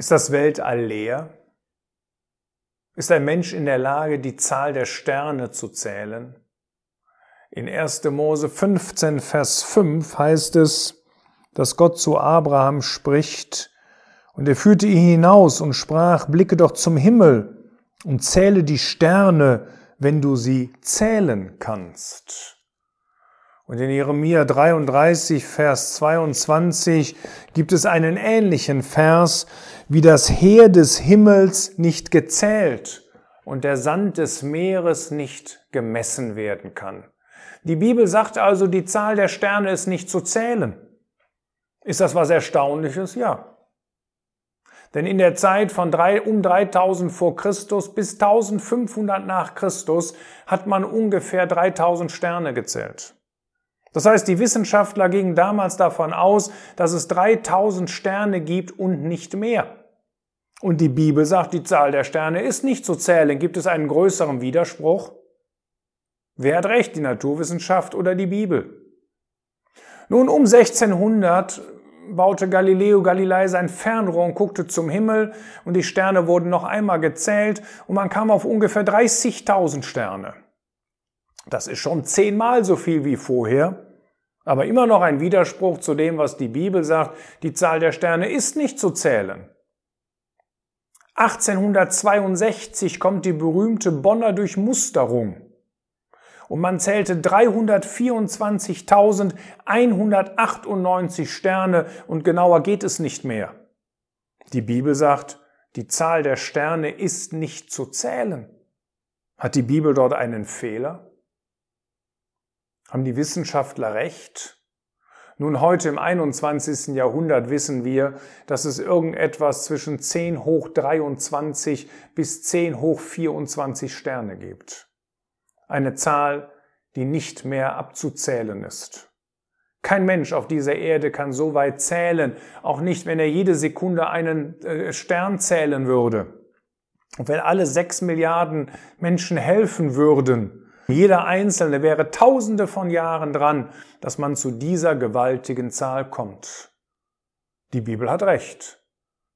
Ist das Weltall leer? Ist ein Mensch in der Lage, die Zahl der Sterne zu zählen? In 1. Mose 15, Vers 5 heißt es, dass Gott zu Abraham spricht, und er führte ihn hinaus und sprach, blicke doch zum Himmel und zähle die Sterne, wenn du sie zählen kannst. Und in Jeremia 33, Vers 22 gibt es einen ähnlichen Vers, wie das Heer des Himmels nicht gezählt und der Sand des Meeres nicht gemessen werden kann. Die Bibel sagt also, die Zahl der Sterne ist nicht zu zählen. Ist das was Erstaunliches? Ja. Denn in der Zeit von drei, um 3000 vor Christus bis 1500 nach Christus hat man ungefähr 3000 Sterne gezählt. Das heißt, die Wissenschaftler gingen damals davon aus, dass es 3000 Sterne gibt und nicht mehr. Und die Bibel sagt, die Zahl der Sterne ist nicht zu zählen. Gibt es einen größeren Widerspruch? Wer hat recht, die Naturwissenschaft oder die Bibel? Nun, um 1600 baute Galileo Galilei sein Fernrohr und guckte zum Himmel und die Sterne wurden noch einmal gezählt und man kam auf ungefähr 30.000 Sterne. Das ist schon zehnmal so viel wie vorher, aber immer noch ein Widerspruch zu dem, was die Bibel sagt. Die Zahl der Sterne ist nicht zu zählen. 1862 kommt die berühmte Bonner Durchmusterung und man zählte 324.198 Sterne und genauer geht es nicht mehr. Die Bibel sagt, die Zahl der Sterne ist nicht zu zählen. Hat die Bibel dort einen Fehler? Haben die Wissenschaftler recht? Nun, heute im 21. Jahrhundert wissen wir, dass es irgendetwas zwischen 10 hoch 23 bis 10 hoch 24 Sterne gibt. Eine Zahl, die nicht mehr abzuzählen ist. Kein Mensch auf dieser Erde kann so weit zählen, auch nicht, wenn er jede Sekunde einen äh, Stern zählen würde. Und wenn alle sechs Milliarden Menschen helfen würden, jeder Einzelne wäre tausende von Jahren dran, dass man zu dieser gewaltigen Zahl kommt. Die Bibel hat recht.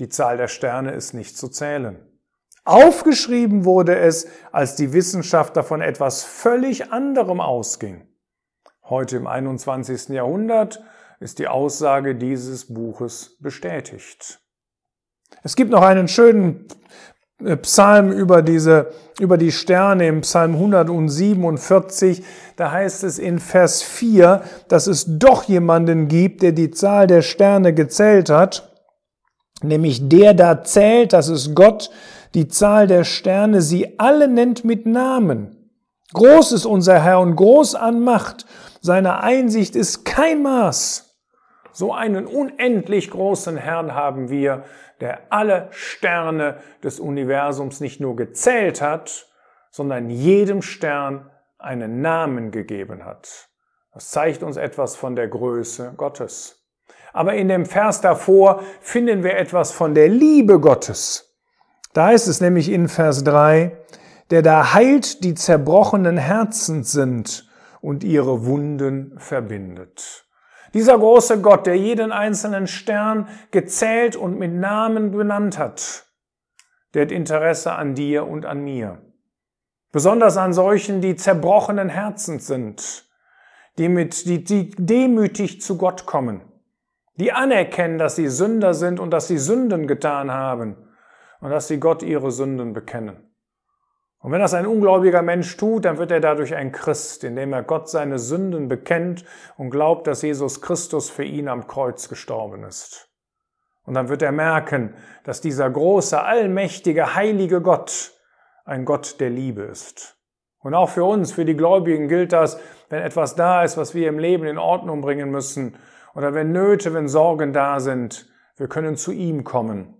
Die Zahl der Sterne ist nicht zu zählen. Aufgeschrieben wurde es, als die Wissenschaft davon etwas völlig anderem ausging. Heute im 21. Jahrhundert ist die Aussage dieses Buches bestätigt. Es gibt noch einen schönen Psalm über diese, über die Sterne im Psalm 147. Da heißt es in Vers 4, dass es doch jemanden gibt, der die Zahl der Sterne gezählt hat. Nämlich der da zählt, das ist Gott, die Zahl der Sterne, sie alle nennt mit Namen. Groß ist unser Herr und groß an Macht. Seine Einsicht ist kein Maß. So einen unendlich großen Herrn haben wir, der alle Sterne des Universums nicht nur gezählt hat, sondern jedem Stern einen Namen gegeben hat. Das zeigt uns etwas von der Größe Gottes. Aber in dem Vers davor finden wir etwas von der Liebe Gottes. Da heißt es nämlich in Vers 3, der da heilt, die zerbrochenen Herzen sind und ihre Wunden verbindet. Dieser große Gott, der jeden einzelnen Stern gezählt und mit Namen benannt hat, der hat Interesse an dir und an mir. Besonders an solchen, die zerbrochenen Herzens sind, die, mit, die, die demütig zu Gott kommen, die anerkennen, dass sie Sünder sind und dass sie Sünden getan haben und dass sie Gott ihre Sünden bekennen. Und wenn das ein ungläubiger Mensch tut, dann wird er dadurch ein Christ, indem er Gott seine Sünden bekennt und glaubt, dass Jesus Christus für ihn am Kreuz gestorben ist. Und dann wird er merken, dass dieser große, allmächtige, heilige Gott ein Gott der Liebe ist. Und auch für uns, für die Gläubigen gilt das, wenn etwas da ist, was wir im Leben in Ordnung bringen müssen, oder wenn Nöte, wenn Sorgen da sind, wir können zu ihm kommen.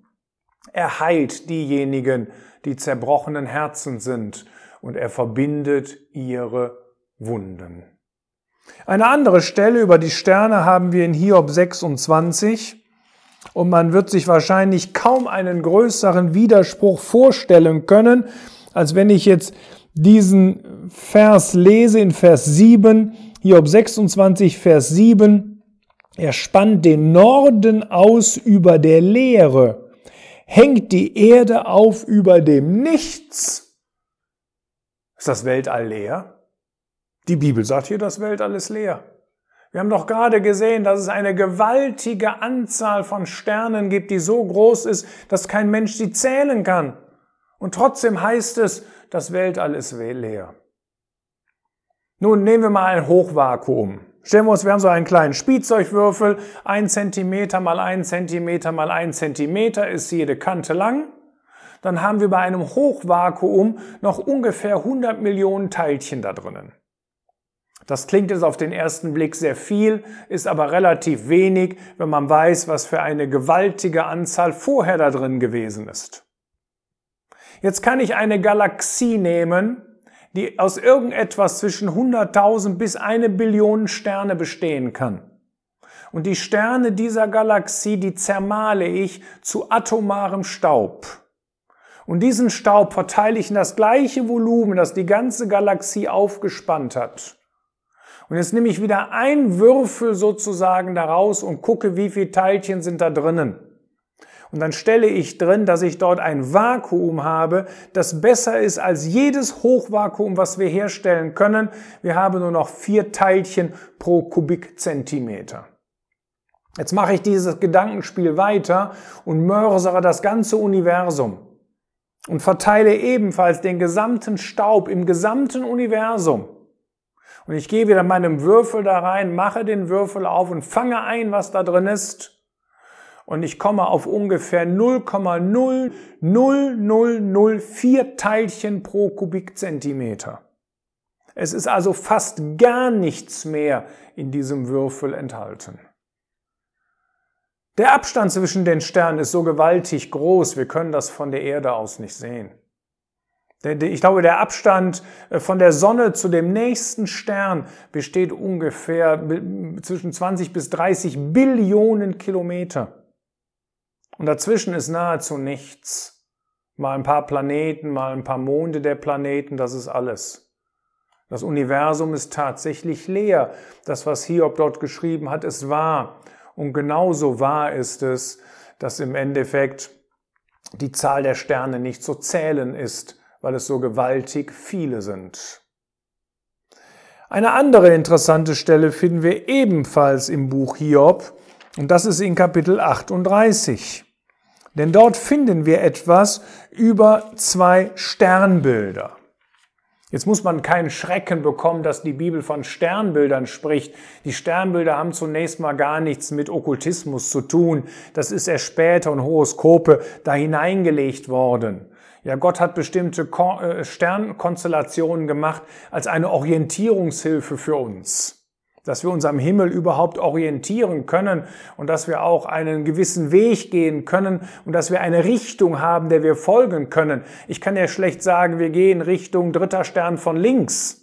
Er heilt diejenigen, die zerbrochenen Herzen sind und er verbindet ihre Wunden. Eine andere Stelle über die Sterne haben wir in Hiob 26 und man wird sich wahrscheinlich kaum einen größeren Widerspruch vorstellen können, als wenn ich jetzt diesen Vers lese in Vers 7, Hiob 26, Vers 7. Er spannt den Norden aus über der Leere hängt die Erde auf über dem Nichts. Ist das Weltall leer? Die Bibel sagt hier, das Weltall ist leer. Wir haben doch gerade gesehen, dass es eine gewaltige Anzahl von Sternen gibt, die so groß ist, dass kein Mensch sie zählen kann. Und trotzdem heißt es, das Weltall ist leer. Nun nehmen wir mal ein Hochvakuum. Stellen wir uns, wir haben so einen kleinen Spielzeugwürfel, ein Zentimeter mal ein Zentimeter mal ein Zentimeter ist jede Kante lang. Dann haben wir bei einem Hochvakuum noch ungefähr 100 Millionen Teilchen da drinnen. Das klingt jetzt auf den ersten Blick sehr viel, ist aber relativ wenig, wenn man weiß, was für eine gewaltige Anzahl vorher da drin gewesen ist. Jetzt kann ich eine Galaxie nehmen, die aus irgendetwas zwischen 100.000 bis eine Billion Sterne bestehen kann. Und die Sterne dieser Galaxie, die zermale ich zu atomarem Staub. Und diesen Staub verteile ich in das gleiche Volumen, das die ganze Galaxie aufgespannt hat. Und jetzt nehme ich wieder ein Würfel sozusagen daraus und gucke, wie viele Teilchen sind da drinnen. Und dann stelle ich drin, dass ich dort ein Vakuum habe, das besser ist als jedes Hochvakuum, was wir herstellen können. Wir haben nur noch vier Teilchen pro Kubikzentimeter. Jetzt mache ich dieses Gedankenspiel weiter und mörsere das ganze Universum und verteile ebenfalls den gesamten Staub im gesamten Universum. Und ich gehe wieder meinem Würfel da rein, mache den Würfel auf und fange ein, was da drin ist. Und ich komme auf ungefähr 0,00004 Teilchen pro Kubikzentimeter. Es ist also fast gar nichts mehr in diesem Würfel enthalten. Der Abstand zwischen den Sternen ist so gewaltig groß, wir können das von der Erde aus nicht sehen. Ich glaube, der Abstand äh, von der Sonne zu dem nächsten Stern besteht ungefähr zwischen 20 bis 30 Billionen Kilometer. Und dazwischen ist nahezu nichts. Mal ein paar Planeten, mal ein paar Monde der Planeten, das ist alles. Das Universum ist tatsächlich leer. Das, was Hiob dort geschrieben hat, ist wahr. Und genauso wahr ist es, dass im Endeffekt die Zahl der Sterne nicht zu zählen ist, weil es so gewaltig viele sind. Eine andere interessante Stelle finden wir ebenfalls im Buch Hiob, und das ist in Kapitel 38. Denn dort finden wir etwas über zwei Sternbilder. Jetzt muss man keinen Schrecken bekommen, dass die Bibel von Sternbildern spricht. Die Sternbilder haben zunächst mal gar nichts mit Okkultismus zu tun. Das ist erst später und Horoskope da hineingelegt worden. Ja, Gott hat bestimmte äh, Sternkonstellationen gemacht als eine Orientierungshilfe für uns. Dass wir uns am Himmel überhaupt orientieren können und dass wir auch einen gewissen Weg gehen können und dass wir eine Richtung haben, der wir folgen können. Ich kann ja schlecht sagen, wir gehen Richtung dritter Stern von links.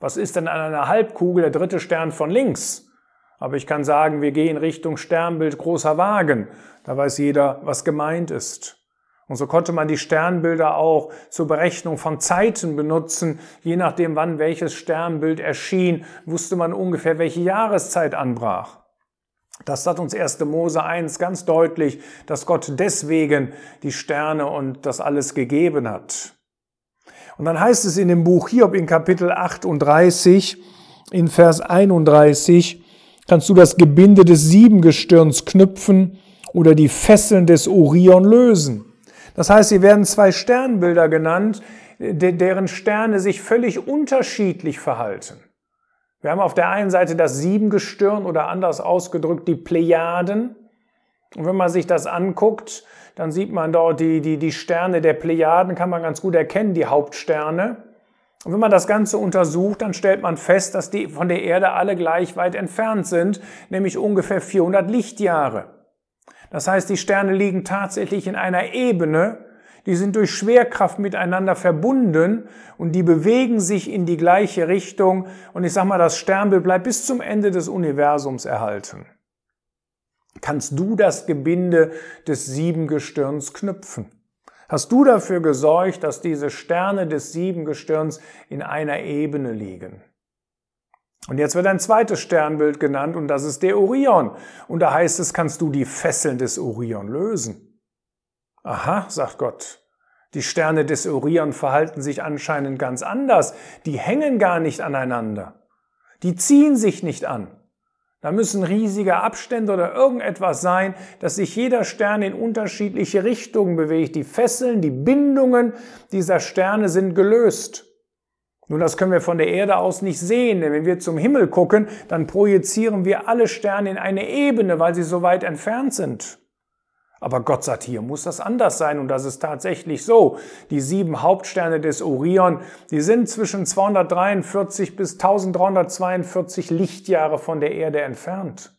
Was ist denn an einer Halbkugel der dritte Stern von links? Aber ich kann sagen, wir gehen Richtung Sternbild großer Wagen. Da weiß jeder, was gemeint ist. Und so konnte man die Sternbilder auch zur Berechnung von Zeiten benutzen. Je nachdem, wann welches Sternbild erschien, wusste man ungefähr, welche Jahreszeit anbrach. Das sagt uns 1. Mose 1 ganz deutlich, dass Gott deswegen die Sterne und das alles gegeben hat. Und dann heißt es in dem Buch Hiob in Kapitel 38, in Vers 31, kannst du das Gebinde des Siebengestirns knüpfen oder die Fesseln des Orion lösen. Das heißt, sie werden zwei Sternbilder genannt, deren Sterne sich völlig unterschiedlich verhalten. Wir haben auf der einen Seite das Siebengestirn oder anders ausgedrückt die Plejaden. Und wenn man sich das anguckt, dann sieht man dort die, die, die Sterne der Plejaden, kann man ganz gut erkennen, die Hauptsterne. Und wenn man das Ganze untersucht, dann stellt man fest, dass die von der Erde alle gleich weit entfernt sind, nämlich ungefähr 400 Lichtjahre. Das heißt, die Sterne liegen tatsächlich in einer Ebene, die sind durch Schwerkraft miteinander verbunden und die bewegen sich in die gleiche Richtung. Und ich sage mal, das Sternbild bleibt bis zum Ende des Universums erhalten. Kannst du das Gebinde des Siebengestirns knüpfen? Hast du dafür gesorgt, dass diese Sterne des Siebengestirns in einer Ebene liegen? Und jetzt wird ein zweites Sternbild genannt und das ist der Orion. Und da heißt es, kannst du die Fesseln des Orion lösen. Aha, sagt Gott, die Sterne des Orion verhalten sich anscheinend ganz anders. Die hängen gar nicht aneinander. Die ziehen sich nicht an. Da müssen riesige Abstände oder irgendetwas sein, dass sich jeder Stern in unterschiedliche Richtungen bewegt. Die Fesseln, die Bindungen dieser Sterne sind gelöst. Nun, das können wir von der Erde aus nicht sehen, denn wenn wir zum Himmel gucken, dann projizieren wir alle Sterne in eine Ebene, weil sie so weit entfernt sind. Aber Gott sagt, hier muss das anders sein und das ist tatsächlich so. Die sieben Hauptsterne des Orion, die sind zwischen 243 bis 1342 Lichtjahre von der Erde entfernt.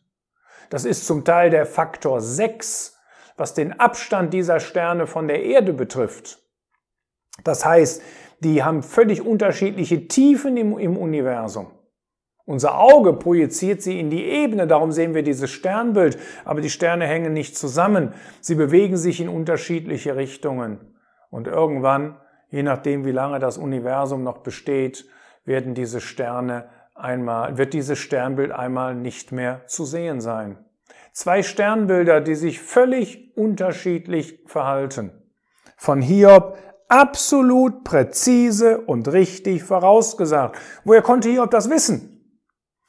Das ist zum Teil der Faktor 6, was den Abstand dieser Sterne von der Erde betrifft. Das heißt, die haben völlig unterschiedliche Tiefen im, im Universum. Unser Auge projiziert sie in die Ebene, darum sehen wir dieses Sternbild, aber die Sterne hängen nicht zusammen, sie bewegen sich in unterschiedliche Richtungen. Und irgendwann, je nachdem wie lange das Universum noch besteht, werden diese Sterne einmal, wird dieses Sternbild einmal nicht mehr zu sehen sein. Zwei Sternbilder, die sich völlig unterschiedlich verhalten. Von Hiob absolut präzise und richtig vorausgesagt. Woher konnte Hiob das wissen?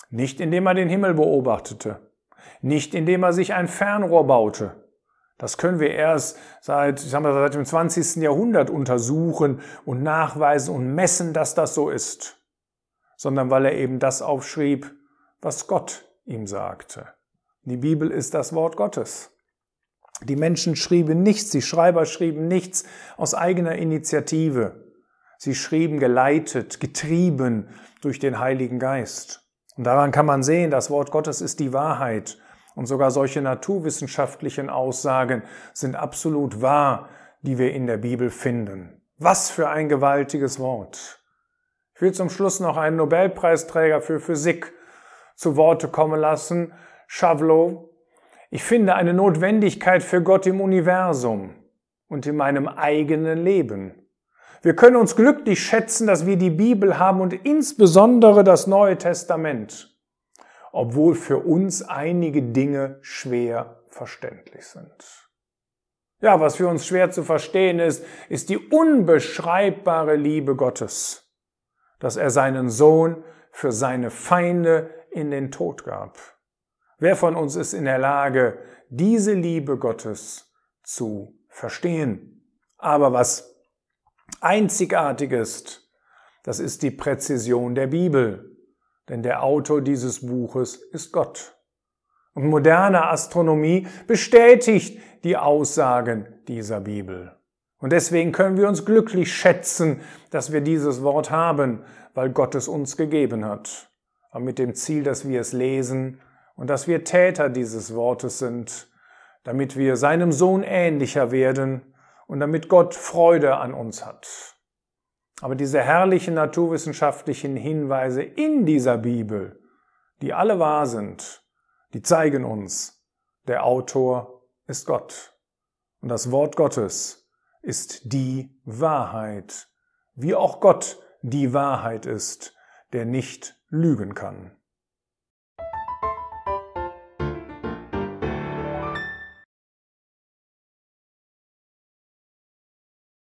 Nicht indem er den Himmel beobachtete, nicht indem er sich ein Fernrohr baute. Das können wir erst seit, ich sag mal, seit dem 20. Jahrhundert untersuchen und nachweisen und messen, dass das so ist, sondern weil er eben das aufschrieb, was Gott ihm sagte. Die Bibel ist das Wort Gottes. Die Menschen schrieben nichts, die Schreiber schrieben nichts aus eigener Initiative. Sie schrieben geleitet, getrieben durch den Heiligen Geist. Und daran kann man sehen, das Wort Gottes ist die Wahrheit. Und sogar solche naturwissenschaftlichen Aussagen sind absolut wahr, die wir in der Bibel finden. Was für ein gewaltiges Wort. Ich will zum Schluss noch einen Nobelpreisträger für Physik zu Worte kommen lassen, Chavlot. Ich finde eine Notwendigkeit für Gott im Universum und in meinem eigenen Leben. Wir können uns glücklich schätzen, dass wir die Bibel haben und insbesondere das Neue Testament, obwohl für uns einige Dinge schwer verständlich sind. Ja, was für uns schwer zu verstehen ist, ist die unbeschreibbare Liebe Gottes, dass er seinen Sohn für seine Feinde in den Tod gab. Wer von uns ist in der Lage, diese Liebe Gottes zu verstehen? Aber was einzigartig ist, das ist die Präzision der Bibel, denn der Autor dieses Buches ist Gott. Und moderne Astronomie bestätigt die Aussagen dieser Bibel. Und deswegen können wir uns glücklich schätzen, dass wir dieses Wort haben, weil Gott es uns gegeben hat. Aber mit dem Ziel, dass wir es lesen und dass wir Täter dieses Wortes sind, damit wir seinem Sohn ähnlicher werden und damit Gott Freude an uns hat. Aber diese herrlichen naturwissenschaftlichen Hinweise in dieser Bibel, die alle wahr sind, die zeigen uns, der Autor ist Gott. Und das Wort Gottes ist die Wahrheit, wie auch Gott die Wahrheit ist, der nicht lügen kann.